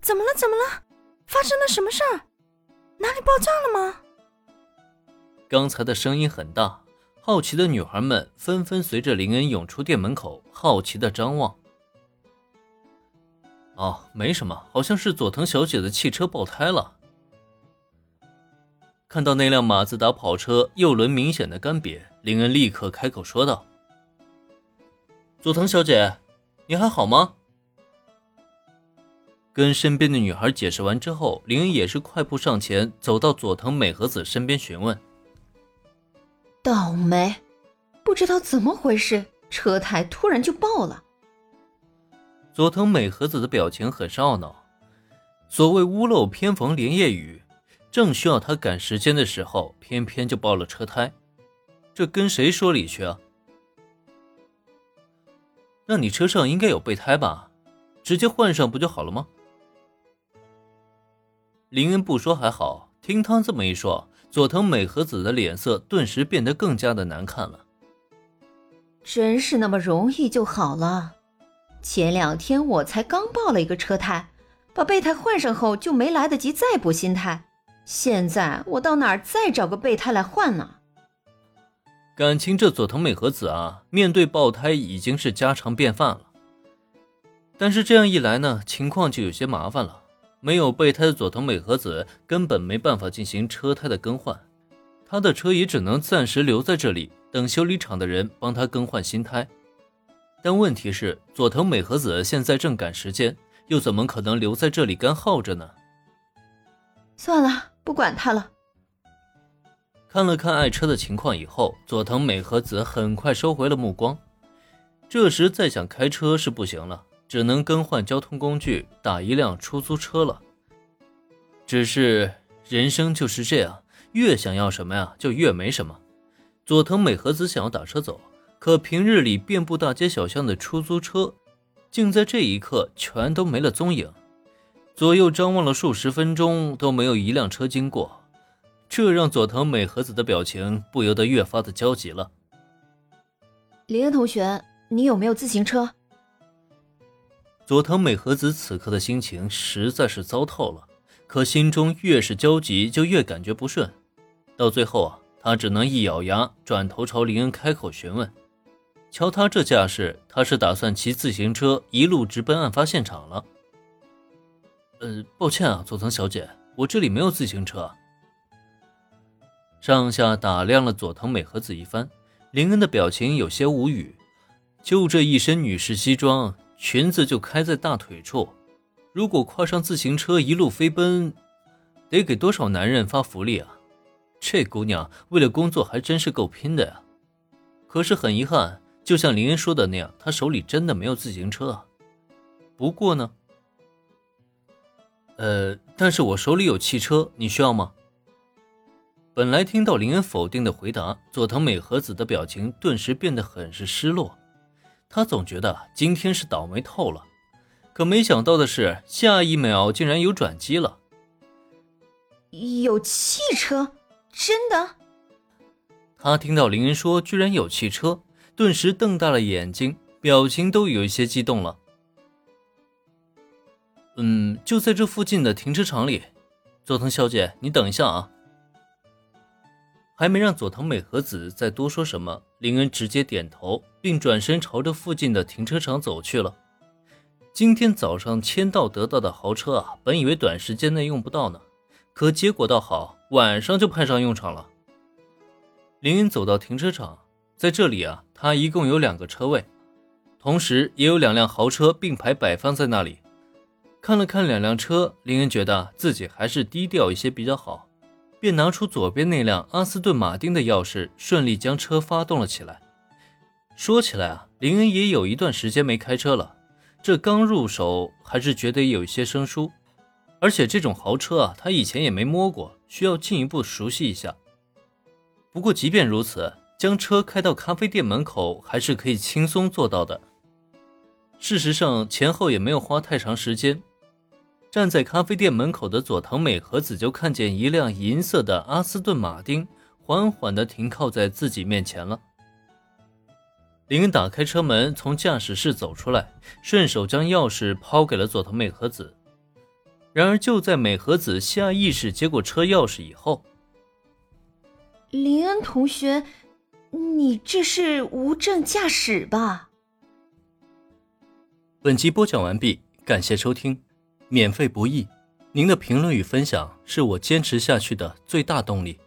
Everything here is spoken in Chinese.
怎么了？怎么了？发生了什么事儿？哪里爆炸了吗？刚才的声音很大，好奇的女孩们纷纷随着林恩涌出店门口，好奇的张望。哦，没什么，好像是佐藤小姐的汽车爆胎了。看到那辆马自达跑车右轮明显的干瘪，林恩立刻开口说道：“佐藤小姐，你还好吗？”跟身边的女孩解释完之后，林恩也是快步上前，走到佐藤美和子身边询问：“倒霉，不知道怎么回事，车胎突然就爆了。”佐藤美和子的表情很是懊恼。所谓屋漏偏逢连夜雨，正需要他赶时间的时候，偏偏就爆了车胎，这跟谁说理去啊？那你车上应该有备胎吧？直接换上不就好了吗？林恩不说还好，听他这么一说，佐藤美和子的脸色顿时变得更加的难看了。真是那么容易就好了？前两天我才刚爆了一个车胎，把备胎换上后就没来得及再补新胎。现在我到哪儿再找个备胎来换呢？感情这佐藤美和子啊，面对爆胎已经是家常便饭了。但是这样一来呢，情况就有些麻烦了。没有备胎的佐藤美和子根本没办法进行车胎的更换，他的车也只能暂时留在这里，等修理厂的人帮他更换新胎。但问题是，佐藤美和子现在正赶时间，又怎么可能留在这里干耗着呢？算了，不管他了。看了看爱车的情况以后，佐藤美和子很快收回了目光。这时再想开车是不行了，只能更换交通工具，打一辆出租车了。只是人生就是这样，越想要什么呀，就越没什么。佐藤美和子想要打车走。可平日里遍布大街小巷的出租车，竟在这一刻全都没了踪影。左右张望了数十分钟，都没有一辆车经过，这让佐藤美和子的表情不由得越发的焦急了。林恩同学，你有没有自行车？佐藤美和子此刻的心情实在是糟透了，可心中越是焦急，就越感觉不顺。到最后啊，他只能一咬牙，转头朝林恩开口询问。瞧他这架势，他是打算骑自行车一路直奔案发现场了。呃，抱歉啊，佐藤小姐，我这里没有自行车。上下打量了佐藤美和子一番，林恩的表情有些无语。就这一身女士西装，裙子就开在大腿处，如果跨上自行车一路飞奔，得给多少男人发福利啊！这姑娘为了工作还真是够拼的呀。可是很遗憾。就像林恩说的那样，他手里真的没有自行车啊。不过呢，呃，但是我手里有汽车，你需要吗？本来听到林恩否定的回答，佐藤美和子的表情顿时变得很是失落。他总觉得今天是倒霉透了，可没想到的是，下一秒竟然有转机了。有汽车？真的？他听到林恩说居然有汽车。顿时瞪大了眼睛，表情都有一些激动了。嗯，就在这附近的停车场里。佐藤小姐，你等一下啊！还没让佐藤美和子再多说什么，林恩直接点头，并转身朝着附近的停车场走去了。今天早上签到得到的豪车啊，本以为短时间内用不到呢，可结果倒好，晚上就派上用场了。林恩走到停车场。在这里啊，他一共有两个车位，同时也有两辆豪车并排摆放在那里。看了看两辆车，林恩觉得自己还是低调一些比较好，便拿出左边那辆阿斯顿马丁的钥匙，顺利将车发动了起来。说起来啊，林恩也有一段时间没开车了，这刚入手还是觉得有一些生疏，而且这种豪车啊，他以前也没摸过，需要进一步熟悉一下。不过即便如此。将车开到咖啡店门口，还是可以轻松做到的。事实上，前后也没有花太长时间。站在咖啡店门口的佐藤美和子就看见一辆银色的阿斯顿马丁缓缓地停靠在自己面前了。林恩打开车门，从驾驶室走出来，顺手将钥匙抛给了佐藤美和子。然而就在美和子下意识接过车钥匙以后，林恩同学，你这是无证驾驶吧？本集播讲完毕，感谢收听，免费不易，您的评论与分享是我坚持下去的最大动力。